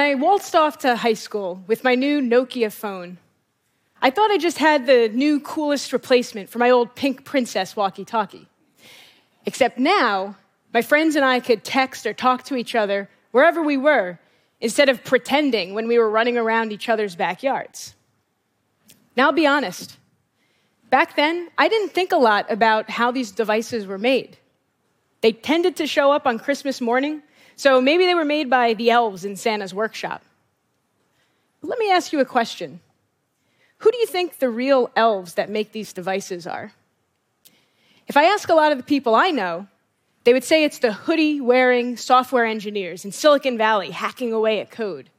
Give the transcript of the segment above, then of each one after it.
when I waltzed off to high school with my new Nokia phone, I thought I just had the new coolest replacement for my old pink princess walkie talkie. Except now, my friends and I could text or talk to each other wherever we were instead of pretending when we were running around each other's backyards. Now, I'll be honest. Back then, I didn't think a lot about how these devices were made. They tended to show up on Christmas morning, so maybe they were made by the elves in Santa's workshop. But let me ask you a question Who do you think the real elves that make these devices are? If I ask a lot of the people I know, they would say it's the hoodie wearing software engineers in Silicon Valley hacking away at code.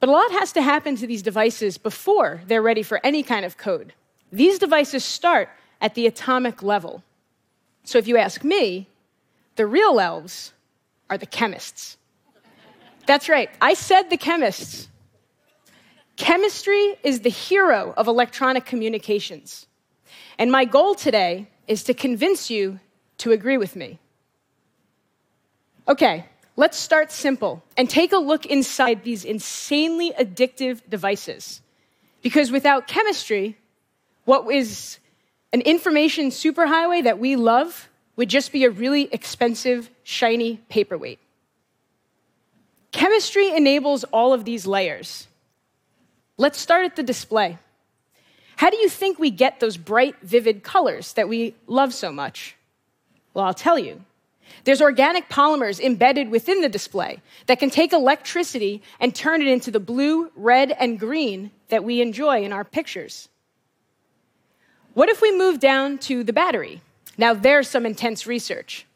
But a lot has to happen to these devices before they're ready for any kind of code. These devices start at the atomic level. So if you ask me, the real elves are the chemists. That's right, I said the chemists. Chemistry is the hero of electronic communications. And my goal today is to convince you to agree with me. Okay, let's start simple and take a look inside these insanely addictive devices. Because without chemistry, what is an information superhighway that we love would just be a really expensive, shiny paperweight. Chemistry enables all of these layers. Let's start at the display. How do you think we get those bright, vivid colors that we love so much? Well, I'll tell you. There's organic polymers embedded within the display that can take electricity and turn it into the blue, red, and green that we enjoy in our pictures. What if we move down to the battery? Now, there's some intense research.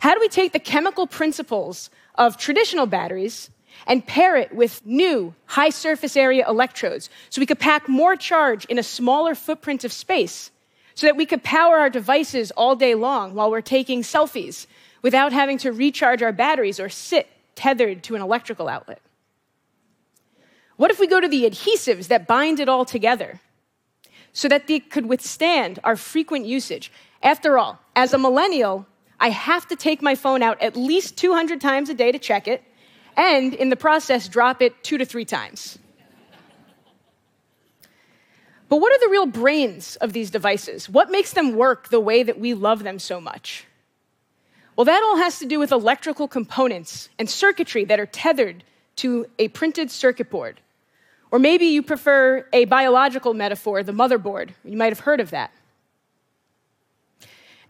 How do we take the chemical principles of traditional batteries and pair it with new high surface area electrodes so we could pack more charge in a smaller footprint of space so that we could power our devices all day long while we're taking selfies without having to recharge our batteries or sit tethered to an electrical outlet? What if we go to the adhesives that bind it all together so that they could withstand our frequent usage? After all, as a millennial, I have to take my phone out at least 200 times a day to check it, and in the process, drop it two to three times. But what are the real brains of these devices? What makes them work the way that we love them so much? Well, that all has to do with electrical components and circuitry that are tethered to a printed circuit board. Or maybe you prefer a biological metaphor, the motherboard. You might have heard of that.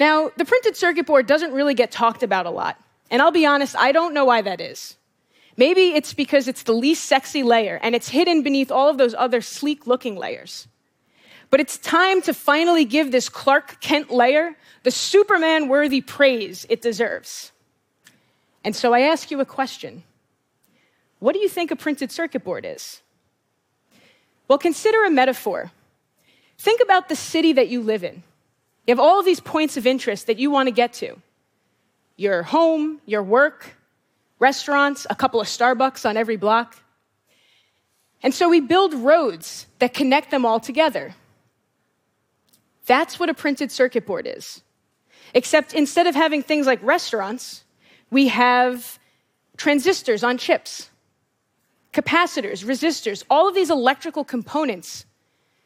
Now, the printed circuit board doesn't really get talked about a lot. And I'll be honest, I don't know why that is. Maybe it's because it's the least sexy layer and it's hidden beneath all of those other sleek looking layers. But it's time to finally give this Clark Kent layer the Superman worthy praise it deserves. And so I ask you a question What do you think a printed circuit board is? Well, consider a metaphor. Think about the city that you live in. You have all of these points of interest that you want to get to your home, your work, restaurants, a couple of Starbucks on every block. And so we build roads that connect them all together. That's what a printed circuit board is. Except instead of having things like restaurants, we have transistors on chips, capacitors, resistors, all of these electrical components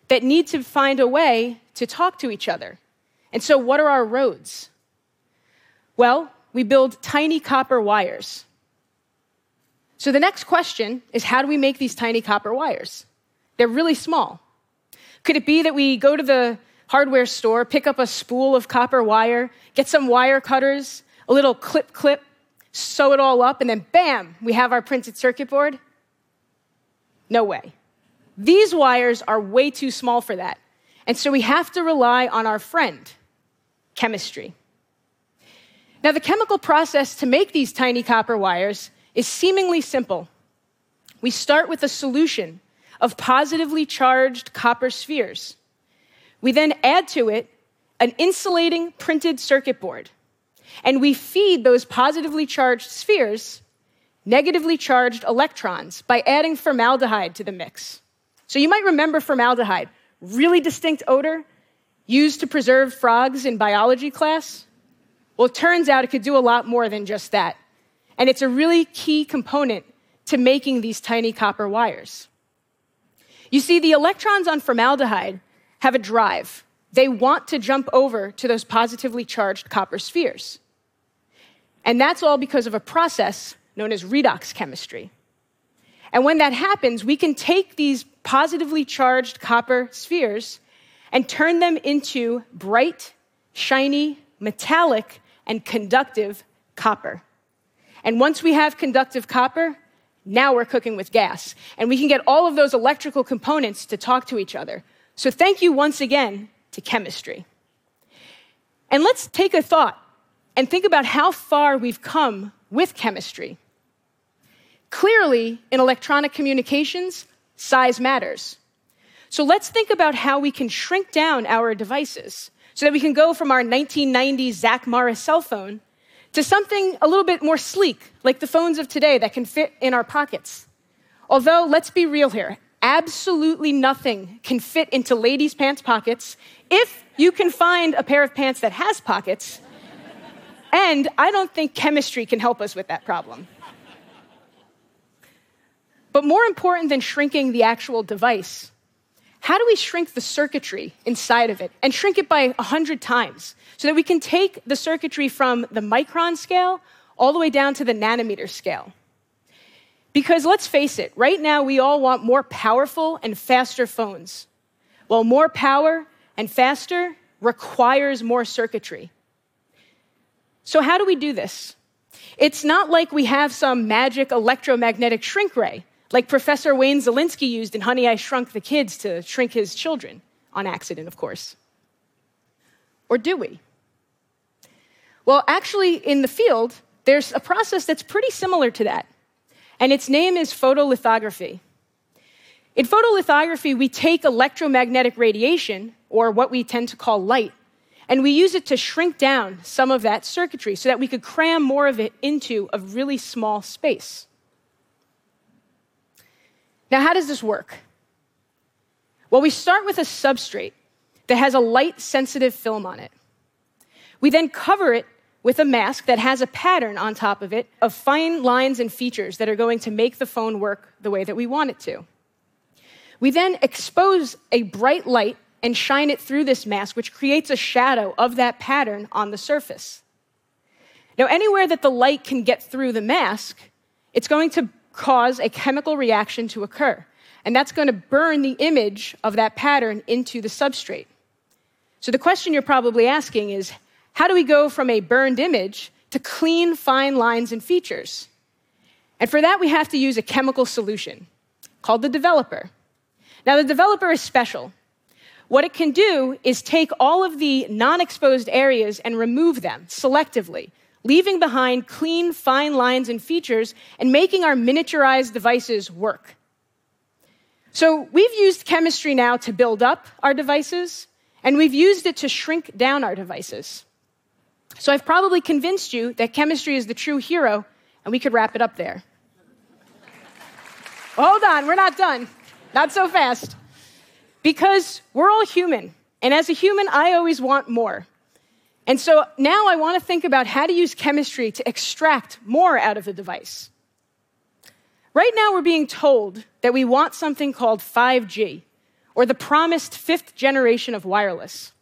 that need to find a way to talk to each other. And so, what are our roads? Well, we build tiny copper wires. So, the next question is how do we make these tiny copper wires? They're really small. Could it be that we go to the hardware store, pick up a spool of copper wire, get some wire cutters, a little clip clip, sew it all up, and then bam, we have our printed circuit board? No way. These wires are way too small for that. And so we have to rely on our friend, chemistry. Now, the chemical process to make these tiny copper wires is seemingly simple. We start with a solution of positively charged copper spheres. We then add to it an insulating printed circuit board, and we feed those positively charged spheres negatively charged electrons by adding formaldehyde to the mix. So you might remember formaldehyde really distinct odor used to preserve frogs in biology class? Well, it turns out it could do a lot more than just that. And it's a really key component to making these tiny copper wires. You see, the electrons on formaldehyde have a drive. They want to jump over to those positively charged copper spheres. And that's all because of a process known as redox chemistry. And when that happens, we can take these positively charged copper spheres and turn them into bright, shiny, metallic, and conductive copper. And once we have conductive copper, now we're cooking with gas. And we can get all of those electrical components to talk to each other. So thank you once again to chemistry. And let's take a thought and think about how far we've come with chemistry. Clearly, in electronic communications, size matters. So let's think about how we can shrink down our devices so that we can go from our 1990s Zach Morris cell phone to something a little bit more sleek, like the phones of today that can fit in our pockets. Although, let's be real here, absolutely nothing can fit into ladies' pants pockets if you can find a pair of pants that has pockets. and I don't think chemistry can help us with that problem. But more important than shrinking the actual device, how do we shrink the circuitry inside of it and shrink it by 100 times so that we can take the circuitry from the micron scale all the way down to the nanometer scale? Because let's face it, right now we all want more powerful and faster phones. Well, more power and faster requires more circuitry. So, how do we do this? It's not like we have some magic electromagnetic shrink ray like Professor Wayne Szalinski used in Honey, I Shrunk the Kids to shrink his children, on accident, of course. Or do we? Well, actually, in the field, there's a process that's pretty similar to that, and its name is photolithography. In photolithography, we take electromagnetic radiation, or what we tend to call light, and we use it to shrink down some of that circuitry so that we could cram more of it into a really small space. Now, how does this work? Well, we start with a substrate that has a light sensitive film on it. We then cover it with a mask that has a pattern on top of it of fine lines and features that are going to make the phone work the way that we want it to. We then expose a bright light and shine it through this mask, which creates a shadow of that pattern on the surface. Now, anywhere that the light can get through the mask, it's going to cause a chemical reaction to occur. And that's going to burn the image of that pattern into the substrate. So the question you're probably asking is how do we go from a burned image to clean, fine lines and features? And for that, we have to use a chemical solution called the developer. Now, the developer is special. What it can do is take all of the non exposed areas and remove them selectively leaving behind clean, fine lines and features, and making our miniaturized devices work. So we've used chemistry now to build up our devices, and we've used it to shrink down our devices. So I've probably convinced you that chemistry is the true hero, and we could wrap it up there. Hold on, we're not done. Not so fast. Because we're all human, and as a human, I always want more. And so now I want to think about how to use chemistry to extract more out of the device. Right now, we're being told that we want something called 5G, or the promised fifth generation of wireless.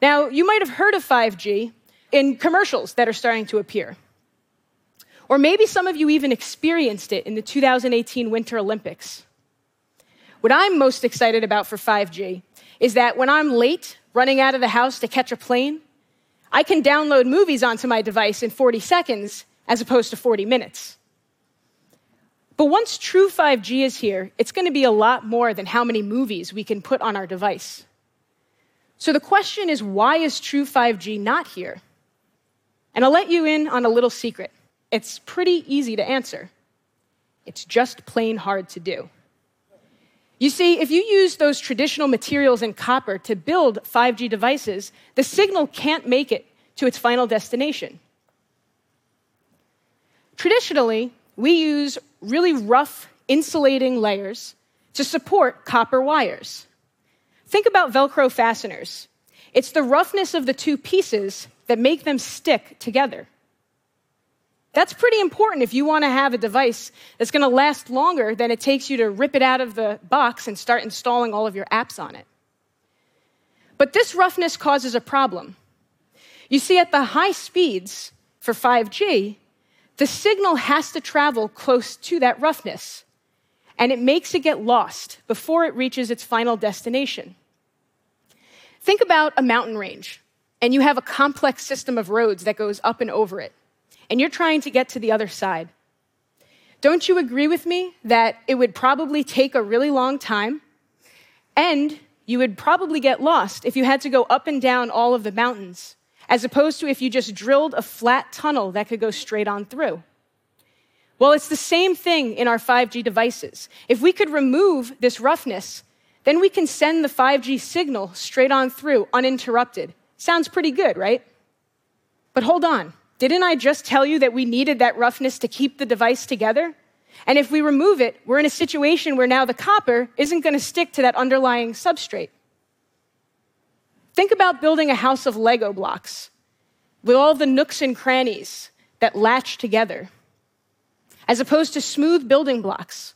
Now, you might have heard of 5G in commercials that are starting to appear. Or maybe some of you even experienced it in the 2018 Winter Olympics. What I'm most excited about for 5G is that when I'm late running out of the house to catch a plane, I can download movies onto my device in 40 seconds as opposed to 40 minutes. But once true 5G is here, it's going to be a lot more than how many movies we can put on our device. So the question is why is true 5G not here? And I'll let you in on a little secret. It's pretty easy to answer. It's just plain hard to do. You see, if you use those traditional materials in copper to build 5G devices, the signal can't make it to its final destination. Traditionally, we use really rough insulating layers to support copper wires. Think about Velcro fasteners. It's the roughness of the two pieces that make them stick together. That's pretty important if you want to have a device that's going to last longer than it takes you to rip it out of the box and start installing all of your apps on it. But this roughness causes a problem. You see, at the high speeds for 5G, the signal has to travel close to that roughness, and it makes it get lost before it reaches its final destination. Think about a mountain range, and you have a complex system of roads that goes up and over it and you're trying to get to the other side. Don't you agree with me that it would probably take a really long time and you would probably get lost if you had to go up and down all of the mountains, as opposed to if you just drilled a flat tunnel that could go straight on through? Well, it's the same thing in our 5G devices. If we could remove this roughness, then we can send the 5G signal straight on through uninterrupted. Sounds pretty good, right? But hold on. Didn't I just tell you that we needed that roughness to keep the device together? And if we remove it, we're in a situation where now the copper isn't going to stick to that underlying substrate. Think about building a house of Lego blocks with all the nooks and crannies that latch together, as opposed to smooth building blocks.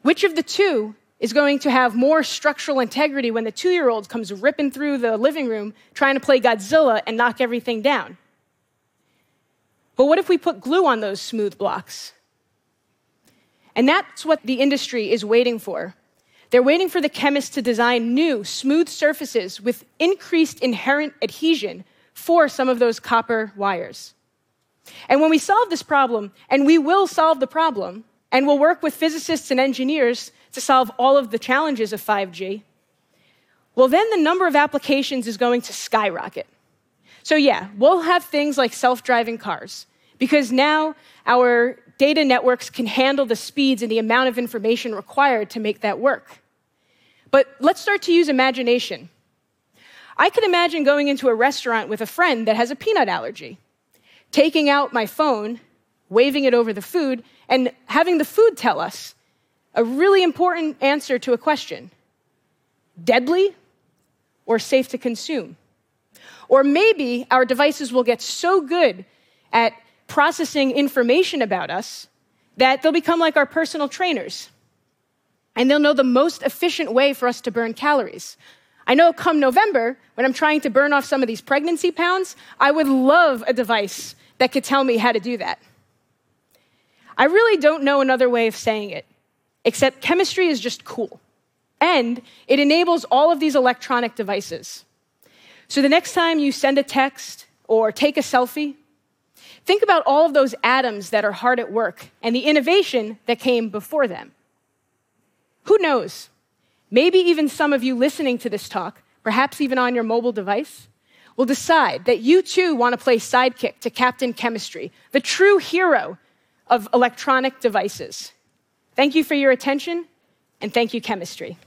Which of the two is going to have more structural integrity when the two year old comes ripping through the living room trying to play Godzilla and knock everything down? But what if we put glue on those smooth blocks? And that's what the industry is waiting for. They're waiting for the chemists to design new, smooth surfaces with increased inherent adhesion for some of those copper wires. And when we solve this problem, and we will solve the problem, and we'll work with physicists and engineers to solve all of the challenges of 5G, well, then the number of applications is going to skyrocket. So, yeah, we'll have things like self driving cars because now our data networks can handle the speeds and the amount of information required to make that work. But let's start to use imagination. I could imagine going into a restaurant with a friend that has a peanut allergy, taking out my phone, waving it over the food, and having the food tell us a really important answer to a question deadly or safe to consume? Or maybe our devices will get so good at processing information about us that they'll become like our personal trainers. And they'll know the most efficient way for us to burn calories. I know come November, when I'm trying to burn off some of these pregnancy pounds, I would love a device that could tell me how to do that. I really don't know another way of saying it, except chemistry is just cool. And it enables all of these electronic devices. So the next time you send a text or take a selfie, think about all of those atoms that are hard at work and the innovation that came before them. Who knows? Maybe even some of you listening to this talk, perhaps even on your mobile device, will decide that you too want to play sidekick to Captain Chemistry, the true hero of electronic devices. Thank you for your attention, and thank you, Chemistry.